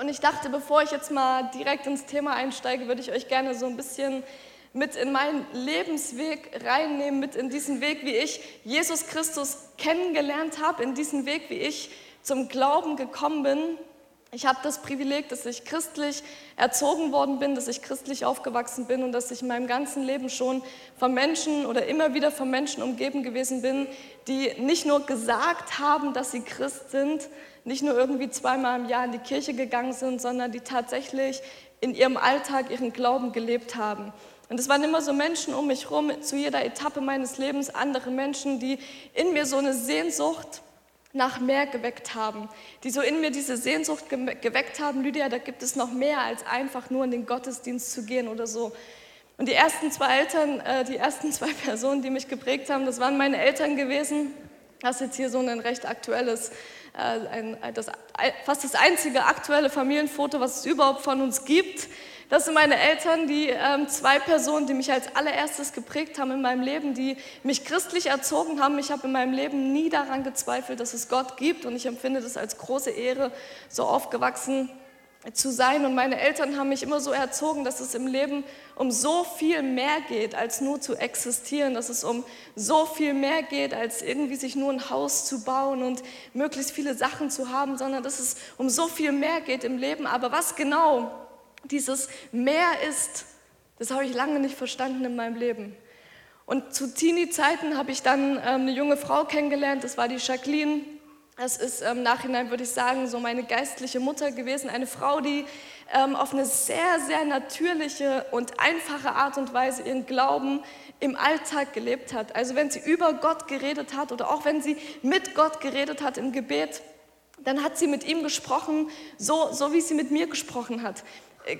Und ich dachte, bevor ich jetzt mal direkt ins Thema einsteige, würde ich euch gerne so ein bisschen mit in meinen Lebensweg reinnehmen, mit in diesen Weg, wie ich Jesus Christus kennengelernt habe, in diesen Weg, wie ich zum Glauben gekommen bin. Ich habe das Privileg, dass ich christlich erzogen worden bin, dass ich christlich aufgewachsen bin und dass ich in meinem ganzen Leben schon von Menschen oder immer wieder von Menschen umgeben gewesen bin, die nicht nur gesagt haben, dass sie Christ sind, nicht nur irgendwie zweimal im Jahr in die Kirche gegangen sind, sondern die tatsächlich in ihrem Alltag ihren Glauben gelebt haben. Und es waren immer so Menschen um mich herum, zu jeder Etappe meines Lebens, andere Menschen, die in mir so eine Sehnsucht nach mehr geweckt haben, die so in mir diese Sehnsucht geweckt haben, Lydia, da gibt es noch mehr als einfach nur in den Gottesdienst zu gehen oder so. Und die ersten zwei Eltern, äh, die ersten zwei Personen, die mich geprägt haben, das waren meine Eltern gewesen. Das ist jetzt hier so ein recht aktuelles, ein, das, fast das einzige aktuelle Familienfoto, was es überhaupt von uns gibt. Das sind meine Eltern, die ähm, zwei Personen, die mich als allererstes geprägt haben in meinem Leben, die mich christlich erzogen haben. Ich habe in meinem Leben nie daran gezweifelt, dass es Gott gibt und ich empfinde das als große Ehre, so aufgewachsen zu sein. Und meine Eltern haben mich immer so erzogen, dass es im Leben um so viel mehr geht, als nur zu existieren, dass es um so viel mehr geht, als irgendwie sich nur ein Haus zu bauen und möglichst viele Sachen zu haben, sondern dass es um so viel mehr geht im Leben. Aber was genau dieses Meer ist, das habe ich lange nicht verstanden in meinem Leben. Und zu Teenie-Zeiten habe ich dann ähm, eine junge Frau kennengelernt, das war die Jacqueline. Das ist im Nachhinein, würde ich sagen, so meine geistliche Mutter gewesen. Eine Frau, die ähm, auf eine sehr, sehr natürliche und einfache Art und Weise ihren Glauben im Alltag gelebt hat. Also wenn sie über Gott geredet hat oder auch wenn sie mit Gott geredet hat im Gebet, dann hat sie mit ihm gesprochen, so, so wie sie mit mir gesprochen hat.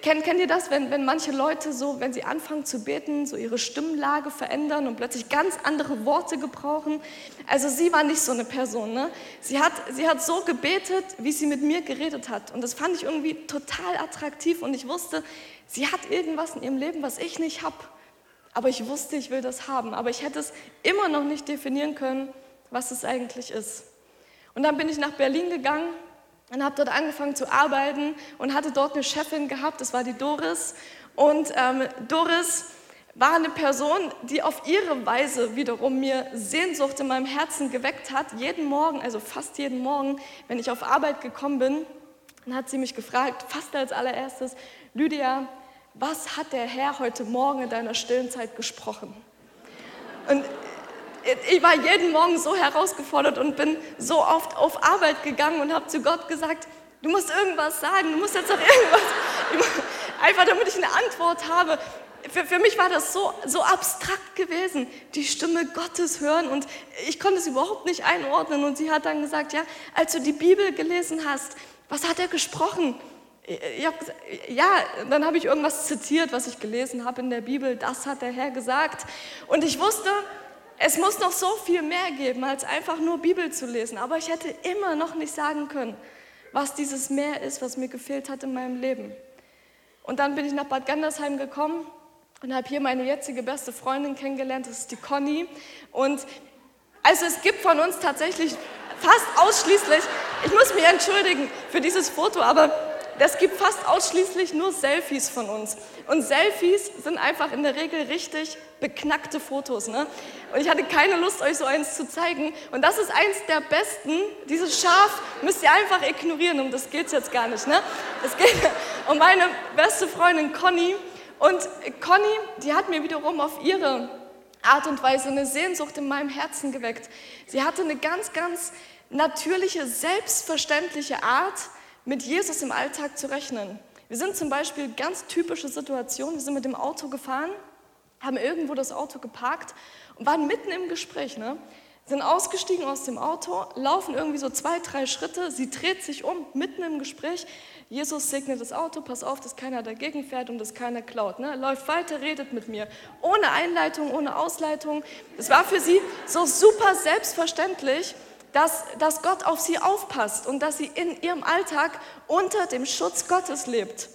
Kennt, kennt ihr das, wenn, wenn manche Leute so, wenn sie anfangen zu beten, so ihre Stimmlage verändern und plötzlich ganz andere Worte gebrauchen? Also sie war nicht so eine Person. Ne? Sie, hat, sie hat so gebetet, wie sie mit mir geredet hat. Und das fand ich irgendwie total attraktiv und ich wusste, sie hat irgendwas in ihrem Leben, was ich nicht habe. Aber ich wusste, ich will das haben. Aber ich hätte es immer noch nicht definieren können, was es eigentlich ist. Und dann bin ich nach Berlin gegangen und habe dort angefangen zu arbeiten und hatte dort eine Chefin gehabt, das war die Doris. Und ähm, Doris war eine Person, die auf ihre Weise wiederum mir Sehnsucht in meinem Herzen geweckt hat. Jeden Morgen, also fast jeden Morgen, wenn ich auf Arbeit gekommen bin, dann hat sie mich gefragt, fast als allererstes, Lydia, was hat der Herr heute Morgen in deiner stillen Zeit gesprochen? Und ich war jeden Morgen so herausgefordert und bin so oft auf Arbeit gegangen und habe zu Gott gesagt, du musst irgendwas sagen, du musst jetzt doch irgendwas, einfach damit ich eine Antwort habe. Für, für mich war das so, so abstrakt gewesen, die Stimme Gottes hören und ich konnte es überhaupt nicht einordnen. Und sie hat dann gesagt, ja, als du die Bibel gelesen hast, was hat er gesprochen? Ich hab, ja, dann habe ich irgendwas zitiert, was ich gelesen habe in der Bibel, das hat der Herr gesagt. Und ich wusste, es muss noch so viel mehr geben, als einfach nur Bibel zu lesen. Aber ich hätte immer noch nicht sagen können, was dieses Mehr ist, was mir gefehlt hat in meinem Leben. Und dann bin ich nach Bad Gandersheim gekommen und habe hier meine jetzige beste Freundin kennengelernt, das ist die Conny. Und also es gibt von uns tatsächlich fast ausschließlich, ich muss mich entschuldigen für dieses Foto, aber es gibt fast ausschließlich nur Selfies von uns. Und Selfies sind einfach in der Regel richtig beknackte Fotos. Ne? Und ich hatte keine Lust, euch so eins zu zeigen. Und das ist eins der besten. Dieses Schaf müsst ihr einfach ignorieren, um das geht es jetzt gar nicht. Ne? Es geht um meine beste Freundin Conny. Und Conny, die hat mir wiederum auf ihre Art und Weise eine Sehnsucht in meinem Herzen geweckt. Sie hatte eine ganz, ganz natürliche, selbstverständliche Art, mit Jesus im Alltag zu rechnen. Wir sind zum Beispiel ganz typische Situationen. Wir sind mit dem Auto gefahren, haben irgendwo das Auto geparkt und waren mitten im Gespräch. Ne? Sind ausgestiegen aus dem Auto, laufen irgendwie so zwei, drei Schritte. Sie dreht sich um, mitten im Gespräch. Jesus segnet das Auto, pass auf, dass keiner dagegen fährt und dass keiner klaut. Ne? Läuft weiter, redet mit mir. Ohne Einleitung, ohne Ausleitung. Es war für sie so super selbstverständlich dass, dass Gott auf sie aufpasst und dass sie in ihrem Alltag unter dem Schutz Gottes lebt.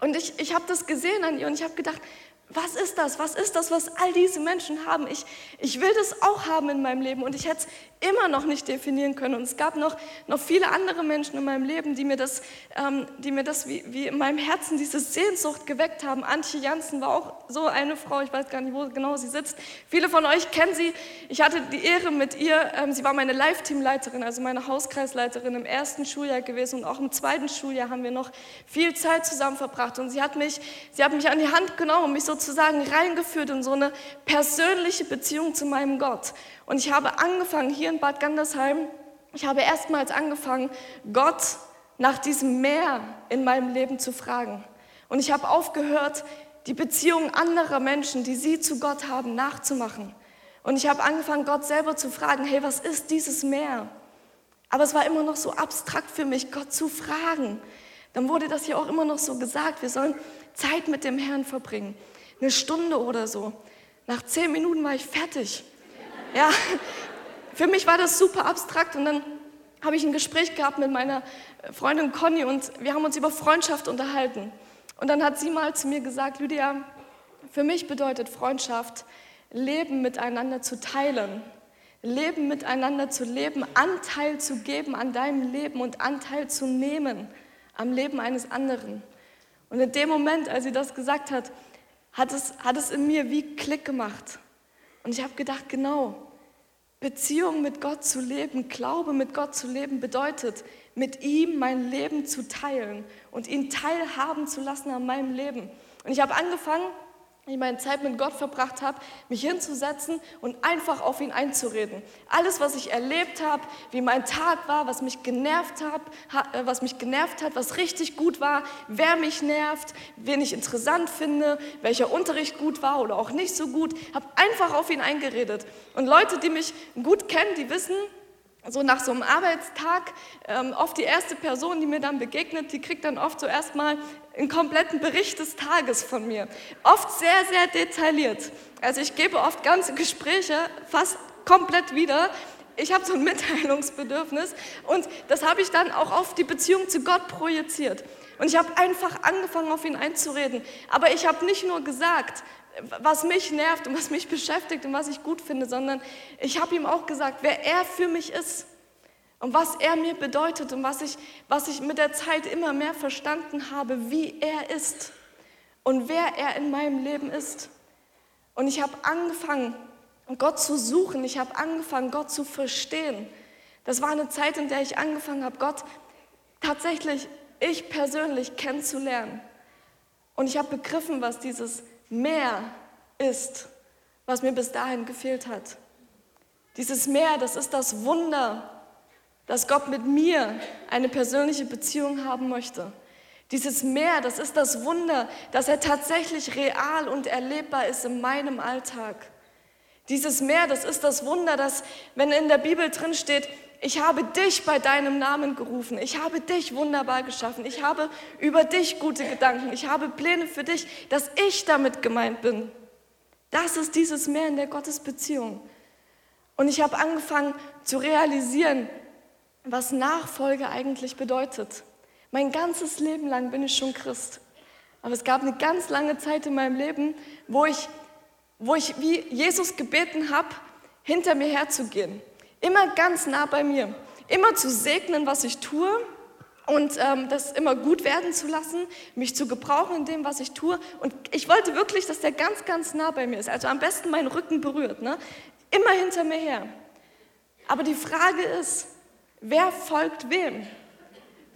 Und ich, ich habe das gesehen an ihr und ich habe gedacht, was ist das? Was ist das, was all diese Menschen haben? Ich, ich will das auch haben in meinem Leben und ich hätte es immer noch nicht definieren können. Und es gab noch, noch viele andere Menschen in meinem Leben, die mir das, ähm, die mir das wie, wie in meinem Herzen diese Sehnsucht geweckt haben. Antje Janssen war auch so eine Frau, ich weiß gar nicht, wo genau sie sitzt. Viele von euch kennen sie. Ich hatte die Ehre mit ihr, ähm, sie war meine Live-Teamleiterin, also meine Hauskreisleiterin im ersten Schuljahr gewesen und auch im zweiten Schuljahr haben wir noch viel Zeit zusammen verbracht. Und sie hat mich, sie hat mich an die Hand genommen und mich sozusagen reingeführt in so eine persönliche Beziehung zu meinem Gott. Und ich habe angefangen, hier in Bad Gandersheim, ich habe erstmals angefangen, Gott nach diesem Meer in meinem Leben zu fragen. Und ich habe aufgehört, die Beziehungen anderer Menschen, die sie zu Gott haben, nachzumachen. Und ich habe angefangen, Gott selber zu fragen, hey, was ist dieses Meer? Aber es war immer noch so abstrakt für mich, Gott zu fragen. Dann wurde das hier auch immer noch so gesagt, wir sollen Zeit mit dem Herrn verbringen. Eine Stunde oder so. Nach zehn Minuten war ich fertig. Ja, für mich war das super abstrakt und dann habe ich ein Gespräch gehabt mit meiner Freundin Conny und wir haben uns über Freundschaft unterhalten. Und dann hat sie mal zu mir gesagt, Lydia, für mich bedeutet Freundschaft, Leben miteinander zu teilen, Leben miteinander zu leben, Anteil zu geben an deinem Leben und Anteil zu nehmen am Leben eines anderen. Und in dem Moment, als sie das gesagt hat, hat es, hat es in mir wie Klick gemacht. Und ich habe gedacht, genau, Beziehung mit Gott zu leben, Glaube mit Gott zu leben, bedeutet, mit ihm mein Leben zu teilen und ihn teilhaben zu lassen an meinem Leben. Und ich habe angefangen, ich meine Zeit mit Gott verbracht habe, mich hinzusetzen und einfach auf ihn einzureden. Alles, was ich erlebt habe, wie mein Tag war, was mich genervt hat, äh, was mich genervt hat, was richtig gut war, wer mich nervt, wen ich interessant finde, welcher Unterricht gut war oder auch nicht so gut, habe einfach auf ihn eingeredet. Und Leute, die mich gut kennen, die wissen, so nach so einem Arbeitstag, ähm, oft die erste Person, die mir dann begegnet, die kriegt dann oft so erstmal einen kompletten Bericht des Tages von mir. Oft sehr, sehr detailliert. Also ich gebe oft ganze Gespräche fast komplett wieder. Ich habe so ein Mitteilungsbedürfnis und das habe ich dann auch auf die Beziehung zu Gott projiziert. Und ich habe einfach angefangen, auf ihn einzureden. Aber ich habe nicht nur gesagt, was mich nervt und was mich beschäftigt und was ich gut finde, sondern ich habe ihm auch gesagt, wer er für mich ist und was er mir bedeutet und was ich, was ich mit der Zeit immer mehr verstanden habe, wie er ist und wer er in meinem Leben ist. Und ich habe angefangen, Gott zu suchen, ich habe angefangen, Gott zu verstehen. Das war eine Zeit, in der ich angefangen habe, Gott tatsächlich, ich persönlich kennenzulernen. Und ich habe begriffen, was dieses Meer ist, was mir bis dahin gefehlt hat. Dieses Meer, das ist das Wunder, dass Gott mit mir eine persönliche Beziehung haben möchte. Dieses Meer, das ist das Wunder, dass er tatsächlich real und erlebbar ist in meinem Alltag. Dieses Meer, das ist das Wunder, dass, wenn in der Bibel drin steht, ich habe dich bei deinem Namen gerufen. Ich habe dich wunderbar geschaffen. Ich habe über dich gute Gedanken. Ich habe Pläne für dich, dass ich damit gemeint bin. Das ist dieses Meer in der Gottesbeziehung. Und ich habe angefangen zu realisieren, was Nachfolge eigentlich bedeutet. Mein ganzes Leben lang bin ich schon Christ. Aber es gab eine ganz lange Zeit in meinem Leben, wo ich, wo ich wie Jesus gebeten habe, hinter mir herzugehen. Immer ganz nah bei mir. Immer zu segnen, was ich tue und ähm, das immer gut werden zu lassen, mich zu gebrauchen in dem, was ich tue. Und ich wollte wirklich, dass der ganz, ganz nah bei mir ist. Also am besten meinen Rücken berührt. Ne? Immer hinter mir her. Aber die Frage ist, wer folgt wem?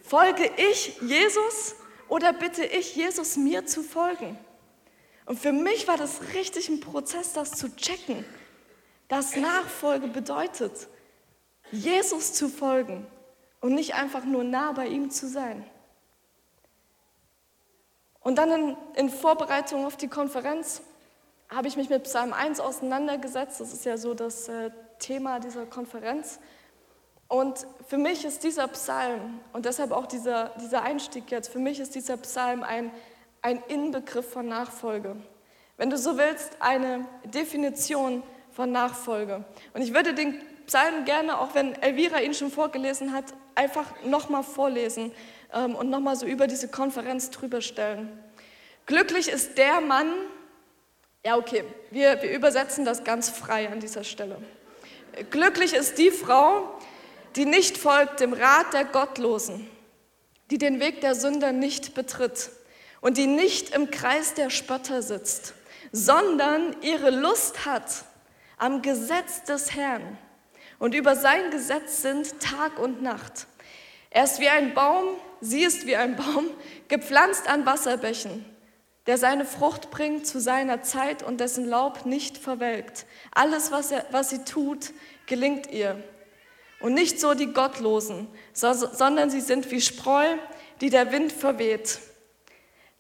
Folge ich Jesus oder bitte ich Jesus mir zu folgen? Und für mich war das richtig ein Prozess, das zu checken, dass Nachfolge bedeutet, Jesus zu folgen und nicht einfach nur nah bei ihm zu sein. Und dann in, in Vorbereitung auf die Konferenz habe ich mich mit Psalm 1 auseinandergesetzt. Das ist ja so das äh, Thema dieser Konferenz. Und für mich ist dieser Psalm und deshalb auch dieser, dieser Einstieg jetzt, für mich ist dieser Psalm ein, ein Inbegriff von Nachfolge. Wenn du so willst, eine Definition von Nachfolge. Und ich würde den Psalm gerne, auch wenn Elvira ihn schon vorgelesen hat, einfach nochmal vorlesen ähm, und nochmal so über diese Konferenz drüber stellen. Glücklich ist der Mann, Ja, okay, wir, wir übersetzen das ganz frei an dieser Stelle. Glücklich ist die Frau, die nicht folgt dem Rat der Gottlosen, die den Weg der Sünder nicht betritt und die nicht im Kreis der Spötter sitzt, sondern ihre Lust hat am Gesetz des Herrn und über sein Gesetz sind Tag und Nacht. Er ist wie ein Baum, sie ist wie ein Baum, gepflanzt an Wasserbächen der seine Frucht bringt zu seiner Zeit und dessen Laub nicht verwelkt. Alles, was, er, was sie tut, gelingt ihr. Und nicht so die Gottlosen, sondern sie sind wie Spreu, die der Wind verweht.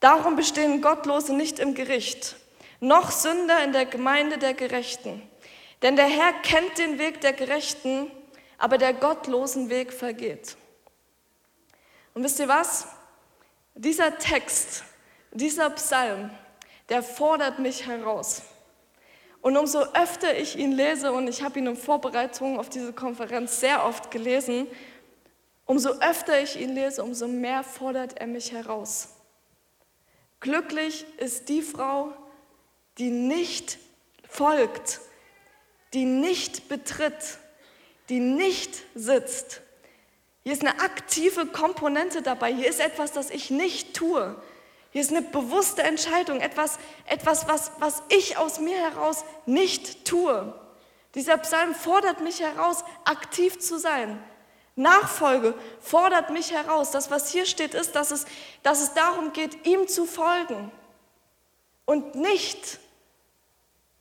Darum bestehen Gottlose nicht im Gericht, noch Sünder in der Gemeinde der Gerechten. Denn der Herr kennt den Weg der Gerechten, aber der gottlosen Weg vergeht. Und wisst ihr was? Dieser Text dieser Psalm, der fordert mich heraus. Und umso öfter ich ihn lese, und ich habe ihn in Vorbereitung auf diese Konferenz sehr oft gelesen, umso öfter ich ihn lese, umso mehr fordert er mich heraus. Glücklich ist die Frau, die nicht folgt, die nicht betritt, die nicht sitzt. Hier ist eine aktive Komponente dabei. Hier ist etwas, das ich nicht tue. Hier ist eine bewusste Entscheidung, etwas, etwas was, was ich aus mir heraus nicht tue. Dieser Psalm fordert mich heraus, aktiv zu sein. Nachfolge fordert mich heraus. Das, was hier steht, ist, dass es, dass es darum geht, ihm zu folgen und nicht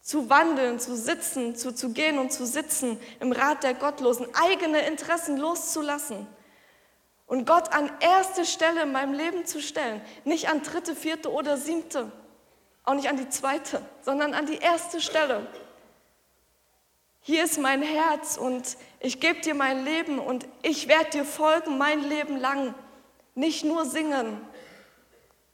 zu wandeln, zu sitzen, zu, zu gehen und zu sitzen im Rat der Gottlosen, eigene Interessen loszulassen und Gott an erste Stelle in meinem Leben zu stellen. Nicht an dritte, vierte oder siebte, auch nicht an die zweite, sondern an die erste Stelle. Hier ist mein Herz und ich gebe dir mein Leben und ich werde dir folgen mein Leben lang. Nicht nur singen,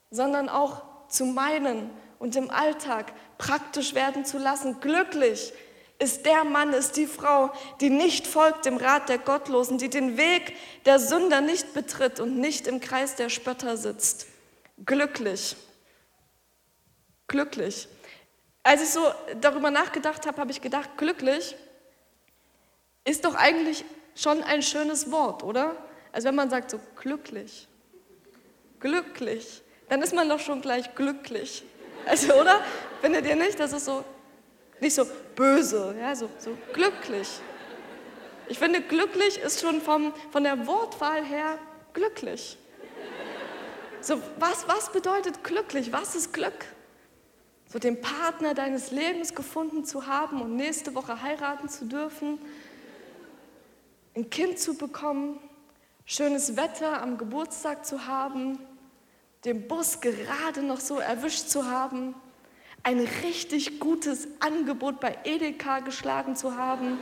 sondern auch zu meinen und im Alltag praktisch werden zu lassen. Glücklich ist der Mann, ist die Frau, die nicht folgt dem Rat der Gottlosen, die den Weg der Sünder nicht betritt und nicht im Kreis der Spötter sitzt. Glücklich. Glücklich. Als ich so darüber nachgedacht habe, habe ich gedacht, glücklich ist doch eigentlich schon ein schönes Wort, oder? Also wenn man sagt so glücklich, glücklich, dann ist man doch schon gleich glücklich. Also, oder? Findet ihr nicht? Das ist so nicht so böse, ja, so, so glücklich. Ich finde, glücklich ist schon vom, von der Wortwahl her glücklich. So, was, was bedeutet glücklich? Was ist Glück? So den Partner deines Lebens gefunden zu haben und nächste Woche heiraten zu dürfen, ein Kind zu bekommen, schönes Wetter am Geburtstag zu haben, den Bus gerade noch so erwischt zu haben, ein richtig gutes Angebot bei Edeka geschlagen zu haben,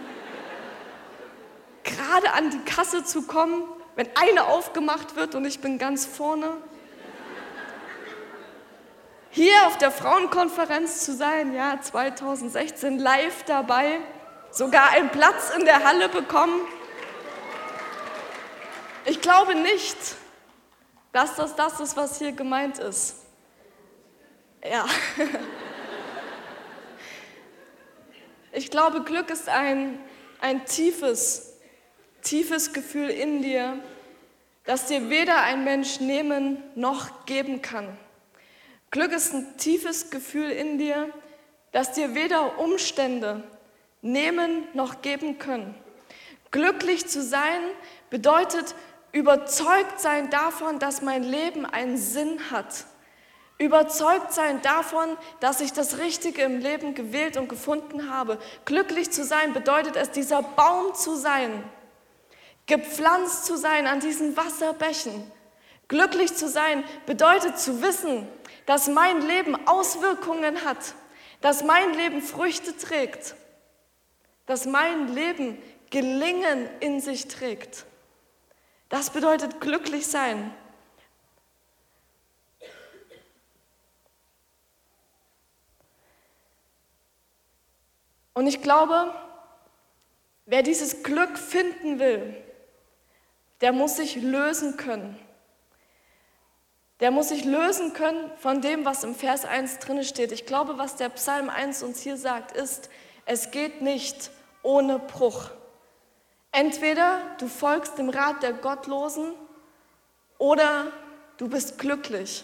gerade an die Kasse zu kommen, wenn eine aufgemacht wird und ich bin ganz vorne. Hier auf der Frauenkonferenz zu sein, ja, 2016 live dabei, sogar einen Platz in der Halle bekommen. Ich glaube nicht, dass das das ist, was hier gemeint ist. Ja. Ich glaube, Glück ist ein, ein tiefes, tiefes Gefühl in dir, das dir weder ein Mensch nehmen noch geben kann. Glück ist ein tiefes Gefühl in dir, das dir weder Umstände nehmen noch geben können. Glücklich zu sein bedeutet überzeugt sein davon, dass mein Leben einen Sinn hat Überzeugt sein davon, dass ich das Richtige im Leben gewählt und gefunden habe. Glücklich zu sein bedeutet es, dieser Baum zu sein, gepflanzt zu sein an diesen Wasserbächen. Glücklich zu sein bedeutet zu wissen, dass mein Leben Auswirkungen hat, dass mein Leben Früchte trägt, dass mein Leben Gelingen in sich trägt. Das bedeutet glücklich sein. Und ich glaube, wer dieses Glück finden will, der muss sich lösen können. der muss sich lösen können von dem, was im Vers 1 drin steht. Ich glaube, was der Psalm 1 uns hier sagt, ist, es geht nicht ohne Bruch. Entweder du folgst dem Rat der Gottlosen oder du bist glücklich.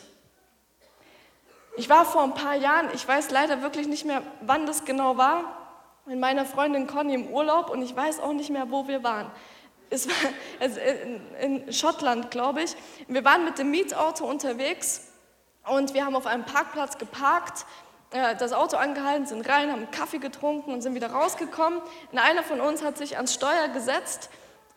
Ich war vor ein paar Jahren, ich weiß leider wirklich nicht mehr, wann das genau war, mit meiner Freundin Conny im Urlaub und ich weiß auch nicht mehr, wo wir waren. Es war also in, Schottland, glaube ich. Wir waren mit dem Mietauto unterwegs und wir haben auf einem Parkplatz geparkt, äh, das Auto angehalten, sind rein, haben Kaffee getrunken und sind wieder rausgekommen. Und einer von uns hat sich ans Steuer gesetzt,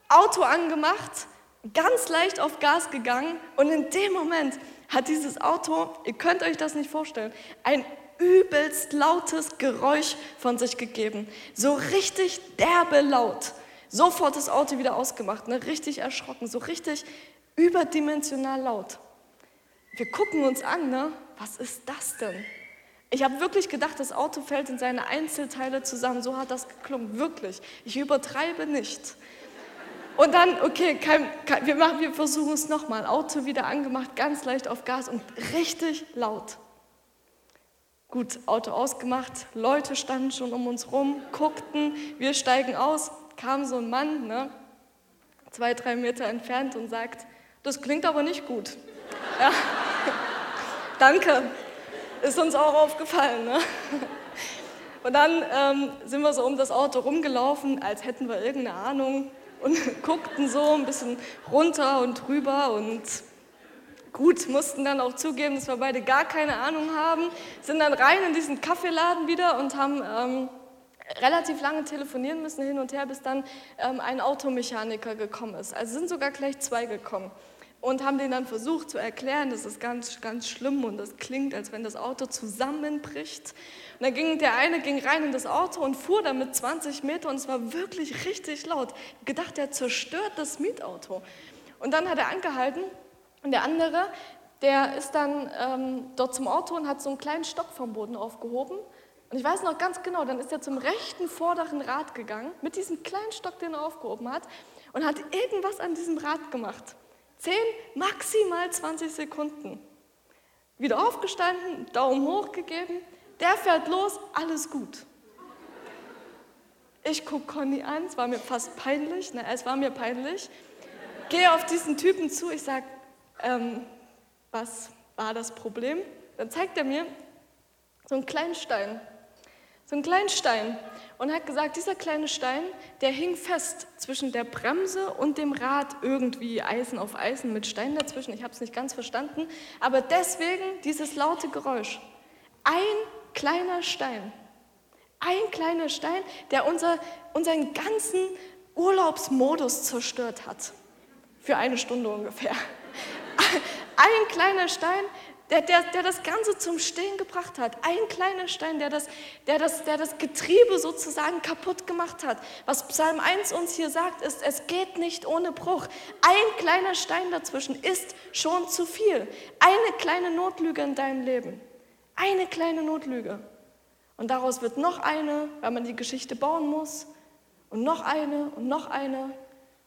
Auto angemacht, ganz leicht auf Gas gegangen und in dem Moment hat dieses Auto, ihr könnt euch das nicht vorstellen, ein übelst lautes Geräusch von sich gegeben. So richtig derbe laut. Sofort das Auto wieder ausgemacht, ne? richtig erschrocken, so richtig überdimensional laut. Wir gucken uns an, ne? was ist das denn? Ich habe wirklich gedacht, das Auto fällt in seine Einzelteile zusammen. So hat das geklungen, wirklich. Ich übertreibe nicht. Und dann, okay, kein, kein, wir, machen, wir versuchen es nochmal. Auto wieder angemacht, ganz leicht auf Gas und richtig laut. Gut, Auto ausgemacht, Leute standen schon um uns rum, guckten, wir steigen aus, kam so ein Mann, ne, zwei, drei Meter entfernt und sagt, das klingt aber nicht gut. Ja. Danke, ist uns auch aufgefallen. Ne? Und dann ähm, sind wir so um das Auto rumgelaufen, als hätten wir irgendeine Ahnung und guckten so ein bisschen runter und drüber und gut, mussten dann auch zugeben, dass wir beide gar keine Ahnung haben, sind dann rein in diesen Kaffeeladen wieder und haben ähm, relativ lange telefonieren müssen hin und her, bis dann ähm, ein Automechaniker gekommen ist. Also sind sogar gleich zwei gekommen und haben denen dann versucht zu erklären, das ist ganz, ganz schlimm und das klingt, als wenn das Auto zusammenbricht. Und dann ging der eine ging rein in das Auto und fuhr damit 20 Meter und es war wirklich richtig laut. Ich gedacht, der zerstört das Mietauto. Und dann hat er angehalten und der andere, der ist dann ähm, dort zum Auto und hat so einen kleinen Stock vom Boden aufgehoben. Und ich weiß noch ganz genau, dann ist er zum rechten vorderen Rad gegangen, mit diesem kleinen Stock, den er aufgehoben hat, und hat irgendwas an diesem Rad gemacht. 10, maximal 20 Sekunden. Wieder aufgestanden, Daumen hoch gegeben, der fährt los, alles gut. Ich gucke Conny an, es war mir fast peinlich, ne, es war mir peinlich. Gehe auf diesen Typen zu, ich sage, ähm, was war das Problem? Dann zeigt er mir so einen kleinen Stein. So einen kleinen Stein und hat gesagt, dieser kleine Stein, der hing fest zwischen der Bremse und dem Rad irgendwie Eisen auf Eisen mit Stein dazwischen. Ich habe es nicht ganz verstanden, aber deswegen dieses laute Geräusch. Ein kleiner Stein, ein kleiner Stein, der unser, unseren ganzen Urlaubsmodus zerstört hat. Für eine Stunde ungefähr. Ein kleiner Stein, der, der, der das Ganze zum Stehen gebracht hat. Ein kleiner Stein, der das, der, das, der das Getriebe sozusagen kaputt gemacht hat. Was Psalm 1 uns hier sagt, ist, es geht nicht ohne Bruch. Ein kleiner Stein dazwischen ist schon zu viel. Eine kleine Notlüge in deinem Leben. Eine kleine Notlüge. Und daraus wird noch eine, weil man die Geschichte bauen muss. Und noch eine und noch eine.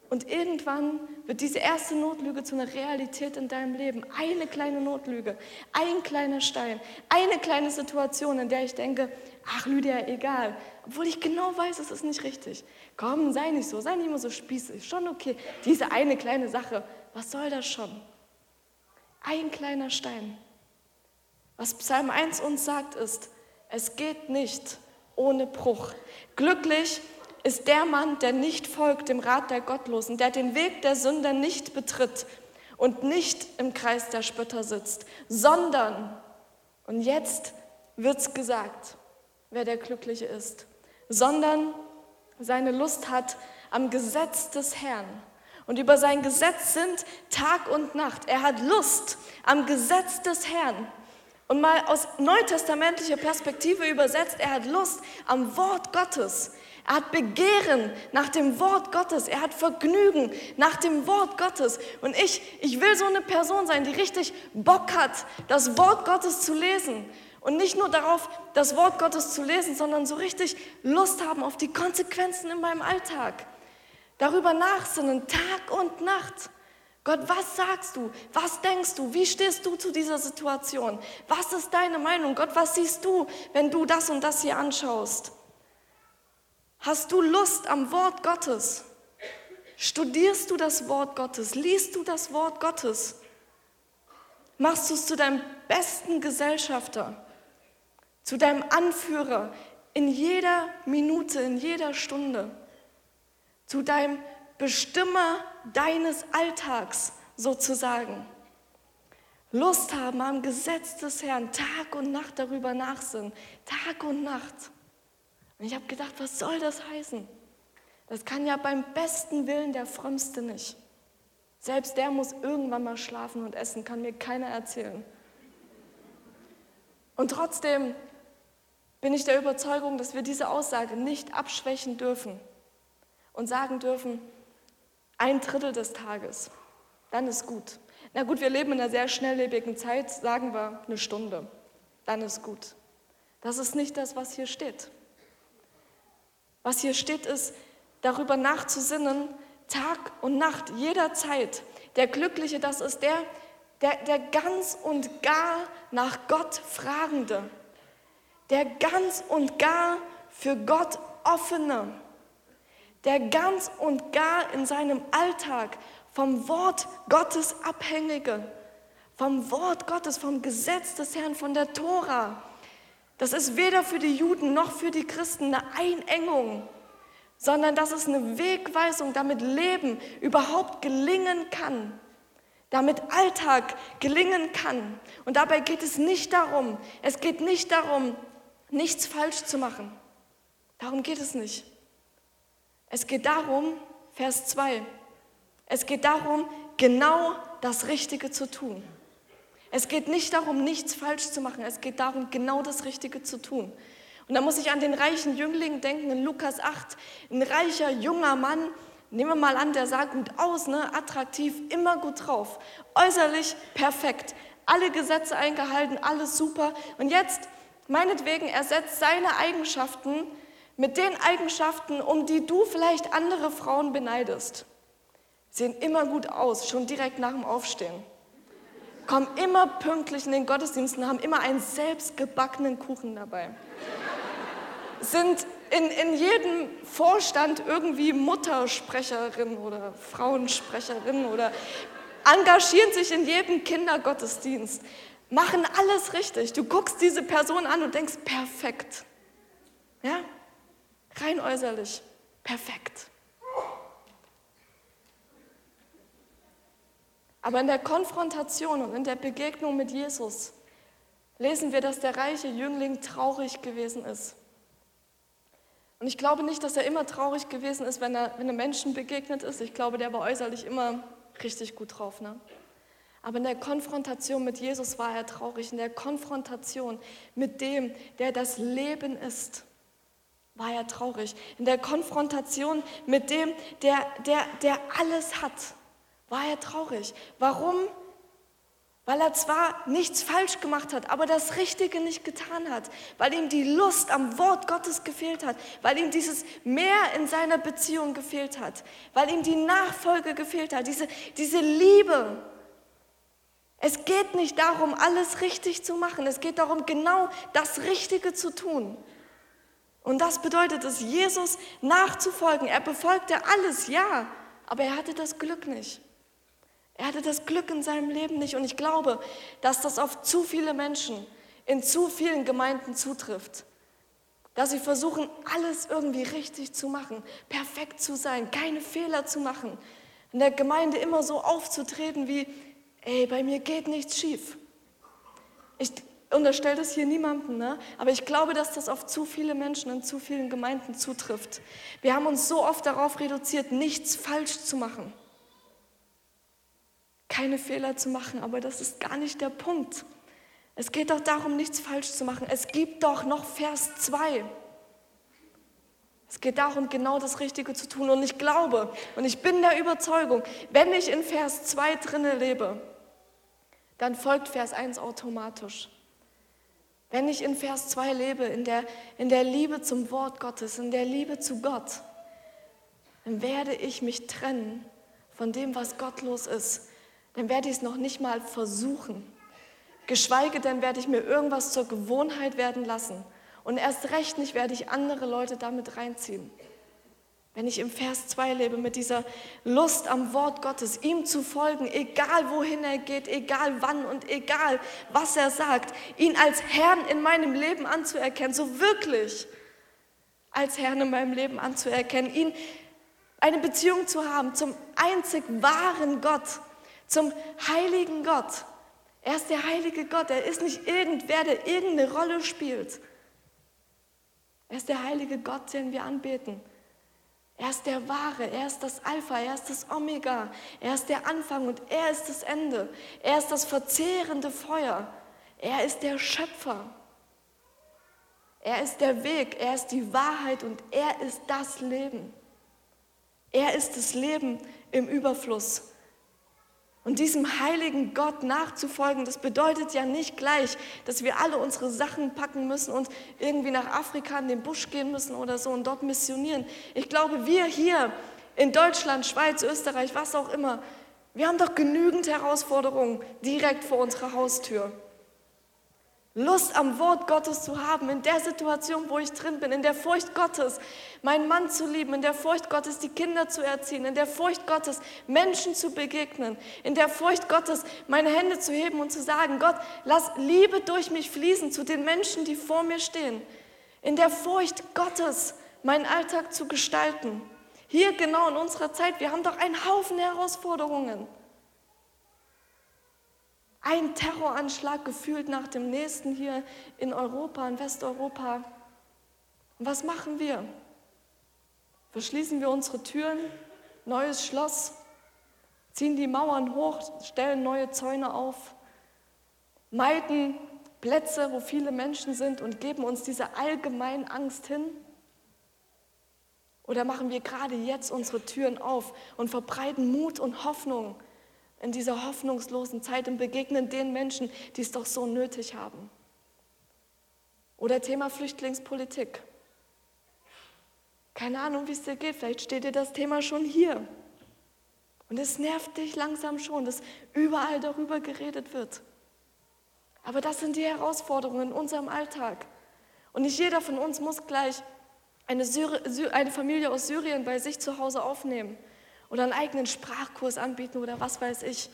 Und irgendwann wird diese erste Notlüge zu einer Realität in deinem Leben. Eine kleine Notlüge, ein kleiner Stein, eine kleine Situation, in der ich denke, ach Lydia, egal. Obwohl ich genau weiß, es ist nicht richtig. Komm, sei nicht so, sei nicht immer so spießig. Schon okay. Diese eine kleine Sache, was soll das schon? Ein kleiner Stein. Was Psalm 1 uns sagt ist, es geht nicht ohne Bruch. Glücklich ist der Mann, der nicht folgt dem Rat der Gottlosen, der den Weg der Sünder nicht betritt und nicht im Kreis der Spötter sitzt, sondern, und jetzt wird's gesagt, wer der Glückliche ist, sondern seine Lust hat am Gesetz des Herrn. Und über sein Gesetz sind Tag und Nacht. Er hat Lust am Gesetz des Herrn. Und mal aus neutestamentlicher Perspektive übersetzt, er hat Lust am Wort Gottes. Er hat Begehren nach dem Wort Gottes. Er hat Vergnügen nach dem Wort Gottes. Und ich, ich will so eine Person sein, die richtig Bock hat, das Wort Gottes zu lesen. Und nicht nur darauf, das Wort Gottes zu lesen, sondern so richtig Lust haben auf die Konsequenzen in meinem Alltag. Darüber nachsinnen, Tag und Nacht. Gott, was sagst du? Was denkst du? Wie stehst du zu dieser Situation? Was ist deine Meinung? Gott, was siehst du, wenn du das und das hier anschaust? Hast du Lust am Wort Gottes? Studierst du das Wort Gottes? Liest du das Wort Gottes? Machst du es zu deinem besten Gesellschafter, zu deinem Anführer in jeder Minute, in jeder Stunde, zu deinem Bestimmer deines Alltags sozusagen. Lust haben am Gesetz des Herrn, Tag und Nacht darüber nachsinnen, Tag und Nacht. Und ich habe gedacht, was soll das heißen? Das kann ja beim besten Willen der Frömmste nicht. Selbst der muss irgendwann mal schlafen und essen, kann mir keiner erzählen. Und trotzdem bin ich der Überzeugung, dass wir diese Aussage nicht abschwächen dürfen und sagen dürfen, ein Drittel des Tages, dann ist gut. Na gut, wir leben in einer sehr schnelllebigen Zeit, sagen wir eine Stunde, dann ist gut. Das ist nicht das, was hier steht. Was hier steht, ist, darüber nachzusinnen, Tag und Nacht, jederzeit. Der Glückliche, das ist der, der, der ganz und gar nach Gott Fragende, der ganz und gar für Gott offene der ganz und gar in seinem Alltag vom Wort Gottes abhängige, vom Wort Gottes, vom Gesetz des Herrn, von der Tora. Das ist weder für die Juden noch für die Christen eine Einengung, sondern das ist eine Wegweisung, damit Leben überhaupt gelingen kann, damit Alltag gelingen kann. Und dabei geht es nicht darum, es geht nicht darum, nichts falsch zu machen. Darum geht es nicht. Es geht darum, Vers 2, es geht darum, genau das Richtige zu tun. Es geht nicht darum, nichts falsch zu machen, es geht darum, genau das Richtige zu tun. Und da muss ich an den reichen Jüngling denken in Lukas 8. Ein reicher, junger Mann, nehmen wir mal an, der sah gut aus, ne? attraktiv, immer gut drauf, äußerlich perfekt, alle Gesetze eingehalten, alles super. Und jetzt, meinetwegen, er setzt seine Eigenschaften mit den Eigenschaften, um die du vielleicht andere Frauen beneidest. Sehen immer gut aus, schon direkt nach dem Aufstehen. Kommen immer pünktlich in den Gottesdiensten, haben immer einen selbstgebackenen Kuchen dabei. Sind in, in jedem Vorstand irgendwie Muttersprecherin oder Frauensprecherin oder engagieren sich in jedem Kindergottesdienst, machen alles richtig. Du guckst diese Person an und denkst, perfekt. Ja, Rein äußerlich. Perfekt. Aber in der Konfrontation und in der Begegnung mit Jesus lesen wir, dass der reiche Jüngling traurig gewesen ist. Und ich glaube nicht, dass er immer traurig gewesen ist, wenn er, wenn er Menschen begegnet ist. Ich glaube, der war äußerlich immer richtig gut drauf. Ne? Aber in der Konfrontation mit Jesus war er traurig. In der Konfrontation mit dem, der das Leben ist, war er traurig. In der Konfrontation mit dem, der, der, der alles hat, war er traurig. Warum? Weil er zwar nichts falsch gemacht hat, aber das Richtige nicht getan hat, weil ihm die Lust am Wort Gottes gefehlt hat, weil ihm dieses Mehr in seiner Beziehung gefehlt hat, weil ihm die Nachfolge gefehlt hat, diese, diese Liebe. Es geht nicht darum, alles richtig zu machen, es geht darum, genau das Richtige zu tun. Und das bedeutet es, Jesus nachzufolgen. Er befolgte alles, ja, aber er hatte das Glück nicht. Er hatte das Glück in seinem Leben nicht. Und ich glaube, dass das auf zu viele Menschen in zu vielen Gemeinden zutrifft. Dass sie versuchen, alles irgendwie richtig zu machen, perfekt zu sein, keine Fehler zu machen. In der Gemeinde immer so aufzutreten wie, ey, bei mir geht nichts schief. Ich unterstelle das hier niemandem, ne? aber ich glaube, dass das auf zu viele Menschen in zu vielen Gemeinden zutrifft. Wir haben uns so oft darauf reduziert, nichts falsch zu machen. Keine Fehler zu machen, aber das ist gar nicht der Punkt. Es geht doch darum, nichts falsch zu machen. Es gibt doch noch Vers 2. Es geht darum, genau das Richtige zu tun. Und ich glaube und ich bin der Überzeugung, wenn ich in Vers 2 drinne lebe, dann folgt Vers 1 automatisch. Wenn ich in Vers 2 lebe, in der, in der Liebe zum Wort Gottes, in der Liebe zu Gott, dann werde ich mich trennen von dem, was gottlos ist, dann werde ich es noch nicht mal versuchen. Geschweige denn werde ich mir irgendwas zur Gewohnheit werden lassen. Und erst recht nicht werde ich andere Leute damit reinziehen. Wenn ich im Vers 2 lebe mit dieser Lust am Wort Gottes, ihm zu folgen, egal wohin er geht, egal wann und egal was er sagt, ihn als Herrn in meinem Leben anzuerkennen, so wirklich als Herrn in meinem Leben anzuerkennen, ihn eine Beziehung zu haben zum einzig wahren Gott, zum heiligen Gott. Er ist der heilige Gott, er ist nicht irgendwer, der irgendeine Rolle spielt. Er ist der heilige Gott, den wir anbeten. Er ist der Wahre, er ist das Alpha, er ist das Omega, er ist der Anfang und er ist das Ende. Er ist das verzehrende Feuer. Er ist der Schöpfer. Er ist der Weg, er ist die Wahrheit und er ist das Leben. Er ist das Leben im Überfluss. Und diesem heiligen Gott nachzufolgen, das bedeutet ja nicht gleich, dass wir alle unsere Sachen packen müssen und irgendwie nach Afrika in den Busch gehen müssen oder so und dort missionieren. Ich glaube, wir hier in Deutschland, Schweiz, Österreich, was auch immer, wir haben doch genügend Herausforderungen direkt vor unserer Haustür. Lust am Wort Gottes zu haben, in der Situation, wo ich drin bin, in der Furcht Gottes, meinen Mann zu lieben, in der Furcht Gottes die Kinder zu erziehen, in der Furcht Gottes Menschen zu begegnen, in der Furcht Gottes meine Hände zu heben und zu sagen, Gott, lass Liebe durch mich fließen zu den Menschen, die vor mir stehen, in der Furcht Gottes meinen Alltag zu gestalten. Hier genau in unserer Zeit, wir haben doch einen Haufen Herausforderungen. Ein Terroranschlag gefühlt nach dem nächsten hier in Europa, in Westeuropa. Und was machen wir? Verschließen wir unsere Türen, neues Schloss, ziehen die Mauern hoch, stellen neue Zäune auf, meiden Plätze, wo viele Menschen sind und geben uns diese allgemeine Angst hin? Oder machen wir gerade jetzt unsere Türen auf und verbreiten Mut und Hoffnung in dieser hoffnungslosen Zeit und begegnen den Menschen, die es doch so nötig haben. Oder Thema Flüchtlingspolitik. Keine Ahnung, wie es dir geht, vielleicht steht dir das Thema schon hier. Und es nervt dich langsam schon, dass überall darüber geredet wird. Aber das sind die Herausforderungen in unserem Alltag. Und nicht jeder von uns muss gleich eine, Syri eine Familie aus Syrien bei sich zu Hause aufnehmen oder einen eigenen Sprachkurs anbieten oder was weiß ich.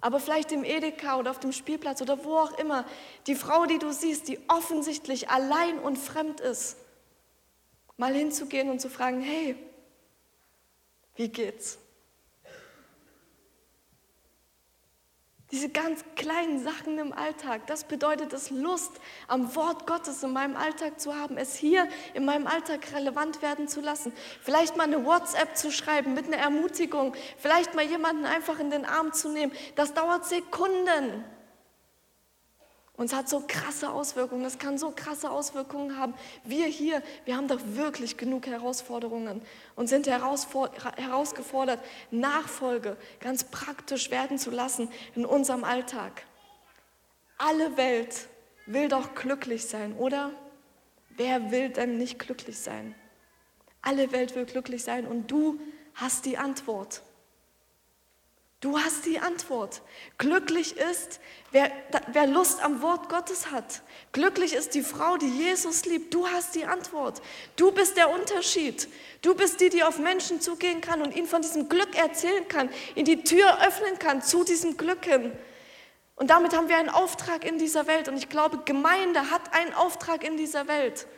Aber vielleicht im Edeka oder auf dem Spielplatz oder wo auch immer, die Frau, die du siehst, die offensichtlich allein und fremd ist, mal hinzugehen und zu fragen, hey, wie geht's? Diese ganz kleinen Sachen im Alltag, das bedeutet es, Lust am Wort Gottes in meinem Alltag zu haben, es hier in meinem Alltag relevant werden zu lassen. Vielleicht mal eine WhatsApp zu schreiben mit einer Ermutigung, vielleicht mal jemanden einfach in den Arm zu nehmen. Das dauert Sekunden. Und es hat so krasse Auswirkungen, es kann so krasse Auswirkungen haben. Wir hier, wir haben doch wirklich genug Herausforderungen und sind herausgefordert, Nachfolge ganz praktisch werden zu lassen in unserem Alltag. Alle Welt will doch glücklich sein, oder? Wer will denn nicht glücklich sein? Alle Welt will glücklich sein und du hast die Antwort. Du hast die Antwort. Glücklich ist, wer, wer, Lust am Wort Gottes hat. Glücklich ist die Frau, die Jesus liebt. Du hast die Antwort. Du bist der Unterschied. Du bist die, die auf Menschen zugehen kann und ihnen von diesem Glück erzählen kann, ihnen die Tür öffnen kann zu diesem Glück hin. Und damit haben wir einen Auftrag in dieser Welt. Und ich glaube, Gemeinde hat einen Auftrag in dieser Welt.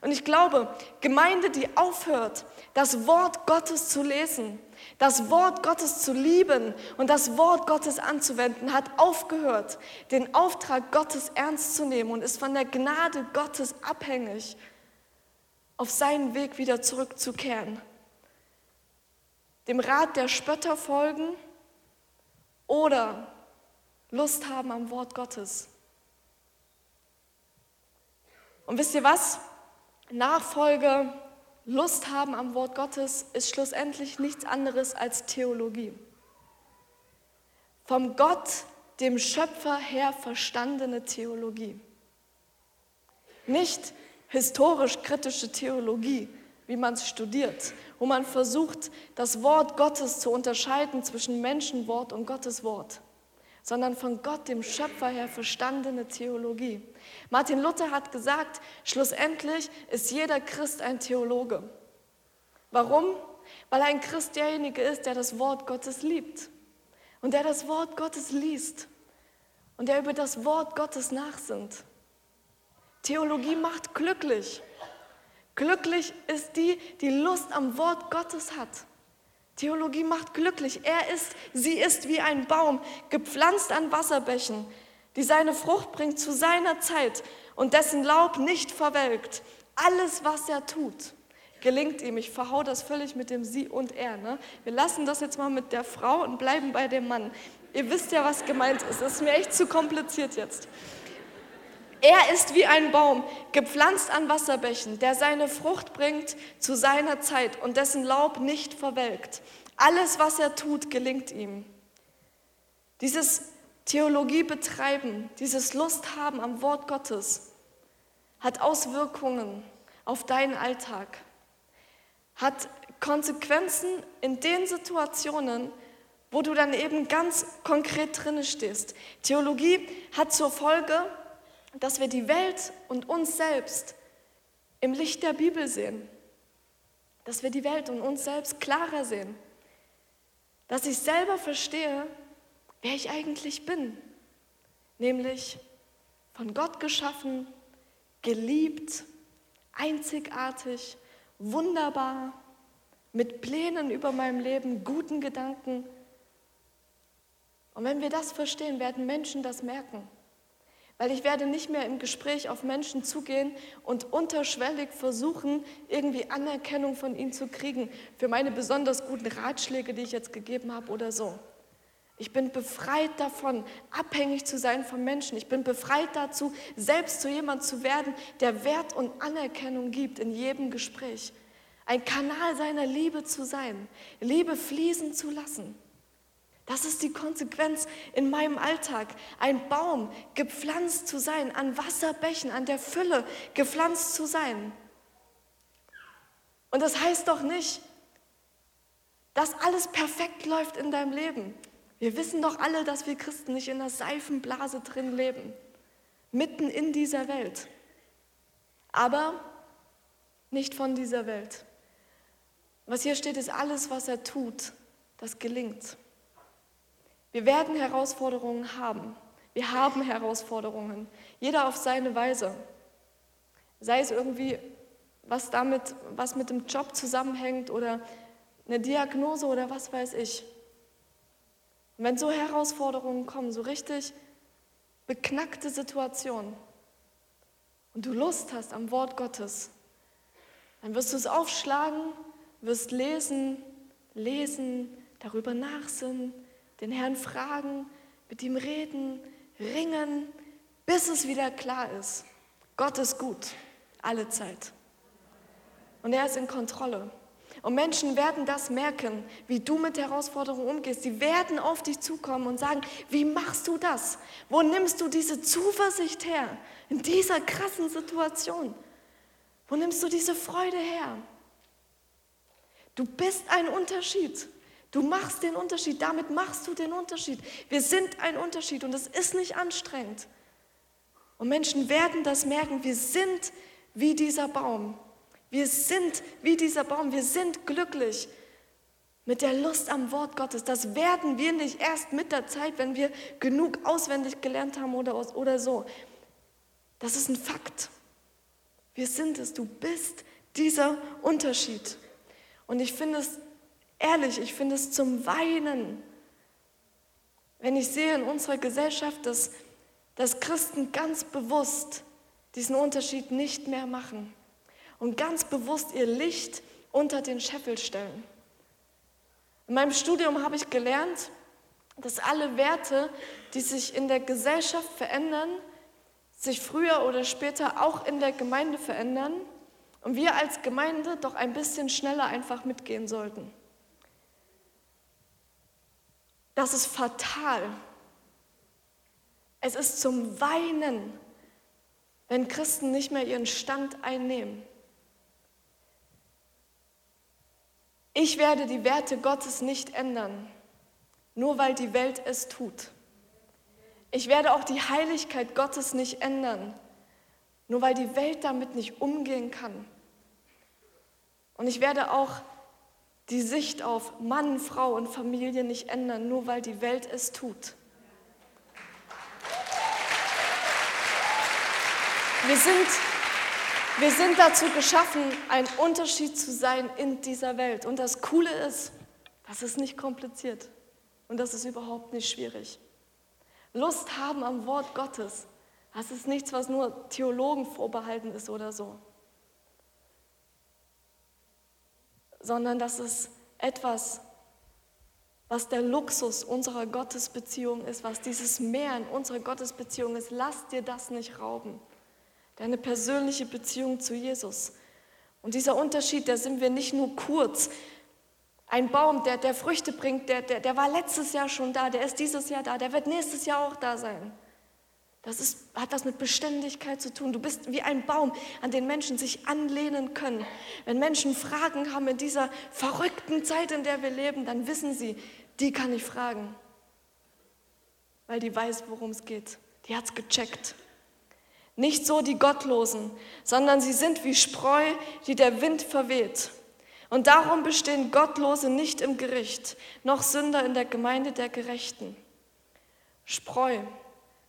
Und ich glaube, Gemeinde, die aufhört, das Wort Gottes zu lesen, das Wort Gottes zu lieben und das Wort Gottes anzuwenden, hat aufgehört, den Auftrag Gottes ernst zu nehmen und ist von der Gnade Gottes abhängig, auf seinen Weg wieder zurückzukehren. Dem Rat der Spötter folgen oder Lust haben am Wort Gottes. Und wisst ihr was? Nachfolge Lust haben am Wort Gottes ist schlussendlich nichts anderes als Theologie. Vom Gott, dem Schöpfer her verstandene Theologie. Nicht historisch-kritische Theologie, wie man es studiert, wo man versucht, das Wort Gottes zu unterscheiden zwischen Menschenwort und Gottes Wort, sondern von Gott, dem Schöpfer her, verstandene Theologie. Martin Luther hat gesagt, schlussendlich ist jeder Christ ein Theologe. Warum? Weil ein Christ derjenige ist, der das Wort Gottes liebt und der das Wort Gottes liest und der über das Wort Gottes nachsinnt. Theologie macht glücklich. Glücklich ist die, die Lust am Wort Gottes hat. Theologie macht glücklich. Er ist, sie ist wie ein Baum, gepflanzt an Wasserbächen, die seine Frucht bringt zu seiner Zeit und dessen Laub nicht verwelkt. Alles, was er tut, gelingt ihm. Ich verhau das völlig mit dem Sie und Er. Ne? Wir lassen das jetzt mal mit der Frau und bleiben bei dem Mann. Ihr wisst ja, was gemeint ist. Das ist mir echt zu kompliziert jetzt. Er ist wie ein Baum, gepflanzt an Wasserbächen, der seine Frucht bringt zu seiner Zeit und dessen Laub nicht verwelkt. Alles, was er tut, gelingt ihm. Dieses Theologie betreiben, dieses Lust haben am Wort Gottes, hat Auswirkungen auf deinen Alltag, hat Konsequenzen in den Situationen, wo du dann eben ganz konkret drinne stehst. Theologie hat zur Folge, dass wir die Welt und uns selbst im Licht der Bibel sehen. Dass wir die Welt und uns selbst klarer sehen. Dass ich selber verstehe, wer ich eigentlich bin. Nämlich von Gott geschaffen, geliebt, einzigartig, wunderbar, mit Plänen über meinem Leben, guten Gedanken. Und wenn wir das verstehen, werden Menschen das merken. Weil ich werde nicht mehr im Gespräch auf Menschen zugehen und unterschwellig versuchen, irgendwie Anerkennung von ihnen zu kriegen für meine besonders guten Ratschläge, die ich jetzt gegeben habe oder so. Ich bin befreit davon, abhängig zu sein von Menschen. Ich bin befreit dazu, selbst zu jemand zu werden, der Wert und Anerkennung gibt in jedem Gespräch. Ein Kanal seiner Liebe zu sein, Liebe fließen zu lassen. Das ist die Konsequenz in meinem Alltag. Ein Baum gepflanzt zu sein, an Wasserbächen, an der Fülle gepflanzt zu sein. Und das heißt doch nicht, dass alles perfekt läuft in deinem Leben. Wir wissen doch alle, dass wir Christen nicht in einer Seifenblase drin leben, mitten in dieser Welt. Aber nicht von dieser Welt. Was hier steht, ist alles, was er tut, das gelingt. Wir werden Herausforderungen haben. Wir haben Herausforderungen. Jeder auf seine Weise. Sei es irgendwie, was damit, was mit dem Job zusammenhängt oder eine Diagnose oder was weiß ich. Und wenn so Herausforderungen kommen, so richtig beknackte Situationen und du Lust hast am Wort Gottes, dann wirst du es aufschlagen, wirst lesen, lesen, darüber nachsinnen, den Herrn fragen, mit ihm reden, ringen, bis es wieder klar ist. Gott ist gut, alle Zeit. Und er ist in Kontrolle. Und Menschen werden das merken, wie du mit Herausforderungen umgehst. Sie werden auf dich zukommen und sagen, wie machst du das? Wo nimmst du diese Zuversicht her in dieser krassen Situation? Wo nimmst du diese Freude her? Du bist ein Unterschied. Du machst den Unterschied, damit machst du den Unterschied. Wir sind ein Unterschied und es ist nicht anstrengend. Und Menschen werden das merken, wir sind wie dieser Baum. Wir sind wie dieser Baum, wir sind glücklich mit der Lust am Wort Gottes. Das werden wir nicht erst mit der Zeit, wenn wir genug auswendig gelernt haben oder, oder so. Das ist ein Fakt. Wir sind es, du bist dieser Unterschied. Und ich finde es Ehrlich, ich finde es zum Weinen, wenn ich sehe in unserer Gesellschaft, dass, dass Christen ganz bewusst diesen Unterschied nicht mehr machen und ganz bewusst ihr Licht unter den Scheffel stellen. In meinem Studium habe ich gelernt, dass alle Werte, die sich in der Gesellschaft verändern, sich früher oder später auch in der Gemeinde verändern und wir als Gemeinde doch ein bisschen schneller einfach mitgehen sollten. Das ist fatal. Es ist zum Weinen, wenn Christen nicht mehr ihren Stand einnehmen. Ich werde die Werte Gottes nicht ändern, nur weil die Welt es tut. Ich werde auch die Heiligkeit Gottes nicht ändern, nur weil die Welt damit nicht umgehen kann. Und ich werde auch die Sicht auf Mann, Frau und Familie nicht ändern, nur weil die Welt es tut. Wir sind, wir sind dazu geschaffen, ein Unterschied zu sein in dieser Welt. Und das Coole ist, das ist nicht kompliziert und das ist überhaupt nicht schwierig. Lust haben am Wort Gottes, das ist nichts, was nur Theologen vorbehalten ist oder so. Sondern das ist etwas, was der Luxus unserer Gottesbeziehung ist, was dieses Mehr in unserer Gottesbeziehung ist. Lass dir das nicht rauben. Deine persönliche Beziehung zu Jesus. Und dieser Unterschied, da sind wir nicht nur kurz. Ein Baum, der, der Früchte bringt, der, der, der war letztes Jahr schon da, der ist dieses Jahr da, der wird nächstes Jahr auch da sein. Das ist, hat das mit Beständigkeit zu tun. Du bist wie ein Baum, an den Menschen sich anlehnen können. Wenn Menschen Fragen haben in dieser verrückten Zeit, in der wir leben, dann wissen sie, die kann ich fragen, weil die weiß, worum es geht. Die hat es gecheckt. Nicht so die Gottlosen, sondern sie sind wie Spreu, die der Wind verweht. Und darum bestehen Gottlose nicht im Gericht, noch Sünder in der Gemeinde der Gerechten. Spreu,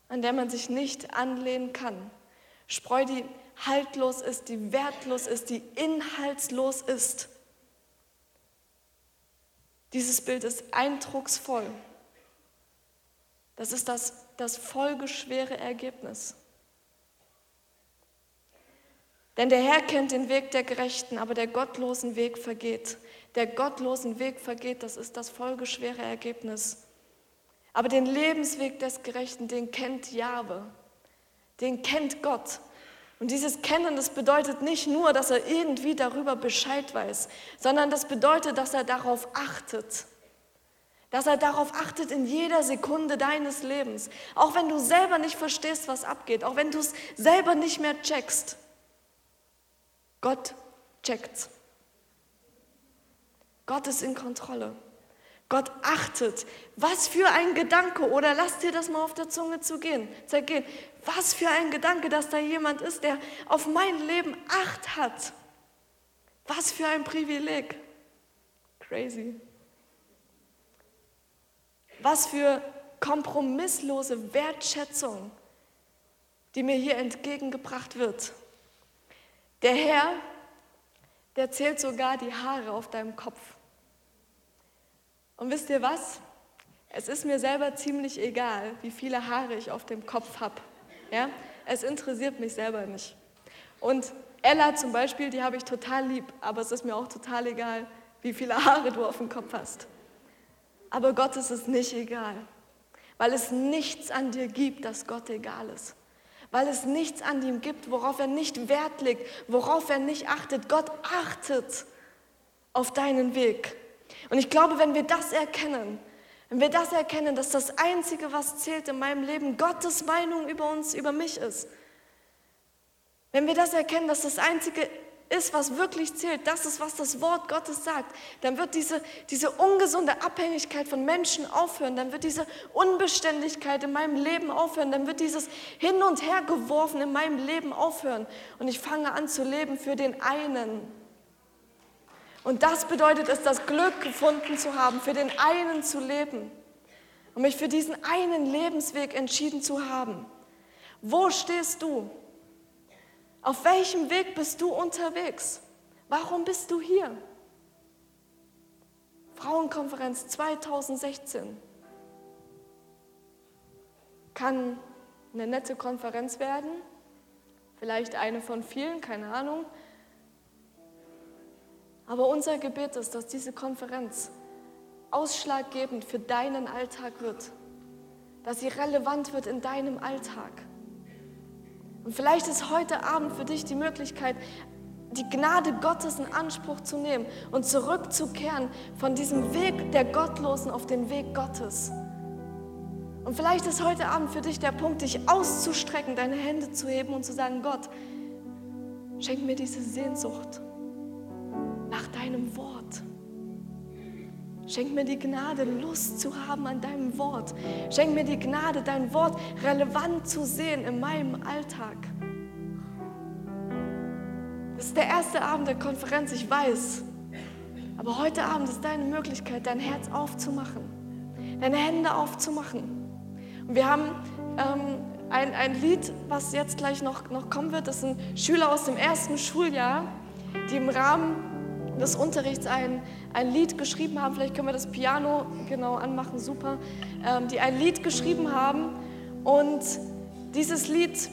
an der man sich nicht anlehnen kann. Spreu, die haltlos ist, die wertlos ist, die inhaltslos ist. Dieses Bild ist eindrucksvoll. Das ist das, das folgeschwere Ergebnis. Denn der Herr kennt den Weg der Gerechten, aber der gottlosen Weg vergeht. Der gottlosen Weg vergeht, das ist das folgeschwere Ergebnis. Aber den Lebensweg des Gerechten, den kennt Jahwe, den kennt Gott. Und dieses Kennen, das bedeutet nicht nur, dass er irgendwie darüber Bescheid weiß, sondern das bedeutet, dass er darauf achtet. Dass er darauf achtet in jeder Sekunde deines Lebens. Auch wenn du selber nicht verstehst, was abgeht, auch wenn du es selber nicht mehr checkst. Gott checkt's. Gott ist in Kontrolle. Gott achtet. Was für ein Gedanke, oder lass dir das mal auf der Zunge zu gehen, zergehen. Was für ein Gedanke, dass da jemand ist, der auf mein Leben Acht hat. Was für ein Privileg. Crazy. Was für kompromisslose Wertschätzung, die mir hier entgegengebracht wird. Der Herr, der zählt sogar die Haare auf deinem Kopf. Und wisst ihr was? Es ist mir selber ziemlich egal, wie viele Haare ich auf dem Kopf habe. Ja? Es interessiert mich selber nicht. Und Ella zum Beispiel, die habe ich total lieb, aber es ist mir auch total egal, wie viele Haare du auf dem Kopf hast. Aber Gott ist es nicht egal, weil es nichts an dir gibt, das Gott egal ist. Weil es nichts an ihm gibt, worauf er nicht Wert legt, worauf er nicht achtet. Gott achtet auf deinen Weg. Und ich glaube, wenn wir das erkennen, wenn wir das erkennen, dass das Einzige, was zählt in meinem Leben, Gottes Meinung über uns, über mich ist, wenn wir das erkennen, dass das Einzige ist, was wirklich zählt, das ist, was das Wort Gottes sagt, dann wird diese, diese ungesunde Abhängigkeit von Menschen aufhören, dann wird diese Unbeständigkeit in meinem Leben aufhören, dann wird dieses Hin und Her geworfen in meinem Leben aufhören. Und ich fange an zu leben für den einen, und das bedeutet es, das Glück gefunden zu haben, für den einen zu leben und mich für diesen einen Lebensweg entschieden zu haben. Wo stehst du? Auf welchem Weg bist du unterwegs? Warum bist du hier? Frauenkonferenz 2016 kann eine nette Konferenz werden, vielleicht eine von vielen, keine Ahnung. Aber unser Gebet ist, dass diese Konferenz ausschlaggebend für deinen Alltag wird, dass sie relevant wird in deinem Alltag. Und vielleicht ist heute Abend für dich die Möglichkeit, die Gnade Gottes in Anspruch zu nehmen und zurückzukehren von diesem Weg der Gottlosen auf den Weg Gottes. Und vielleicht ist heute Abend für dich der Punkt, dich auszustrecken, deine Hände zu heben und zu sagen, Gott, schenk mir diese Sehnsucht deinem Wort. Schenk mir die Gnade, Lust zu haben an deinem Wort. Schenk mir die Gnade, dein Wort relevant zu sehen in meinem Alltag. Das ist der erste Abend der Konferenz, ich weiß. Aber heute Abend ist deine Möglichkeit, dein Herz aufzumachen, deine Hände aufzumachen. Und wir haben ähm, ein, ein Lied, was jetzt gleich noch, noch kommen wird. Das sind Schüler aus dem ersten Schuljahr, die im Rahmen des Unterrichts ein, ein Lied geschrieben haben. Vielleicht können wir das Piano genau anmachen, super. Ähm, die ein Lied geschrieben haben. Und dieses Lied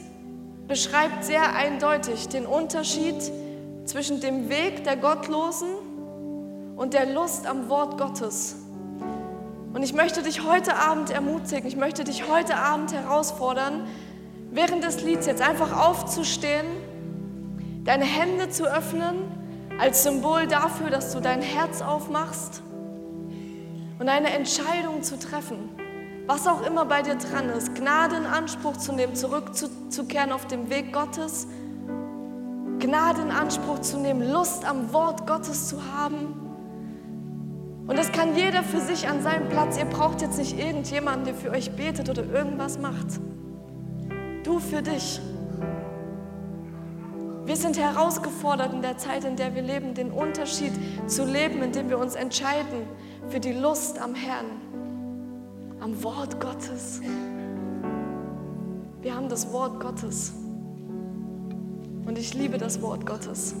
beschreibt sehr eindeutig den Unterschied zwischen dem Weg der Gottlosen und der Lust am Wort Gottes. Und ich möchte dich heute Abend ermutigen, ich möchte dich heute Abend herausfordern, während des Lieds jetzt einfach aufzustehen, deine Hände zu öffnen als Symbol dafür, dass du dein Herz aufmachst und eine Entscheidung zu treffen, was auch immer bei dir dran ist, Gnade in Anspruch zu nehmen, zurückzukehren auf dem Weg Gottes, Gnade in Anspruch zu nehmen, Lust am Wort Gottes zu haben und das kann jeder für sich an seinem Platz. Ihr braucht jetzt nicht irgendjemanden, der für euch betet oder irgendwas macht. Du für dich. Wir sind herausgefordert in der Zeit, in der wir leben, den Unterschied zu leben, indem wir uns entscheiden für die Lust am Herrn, am Wort Gottes. Wir haben das Wort Gottes. Und ich liebe das Wort Gottes.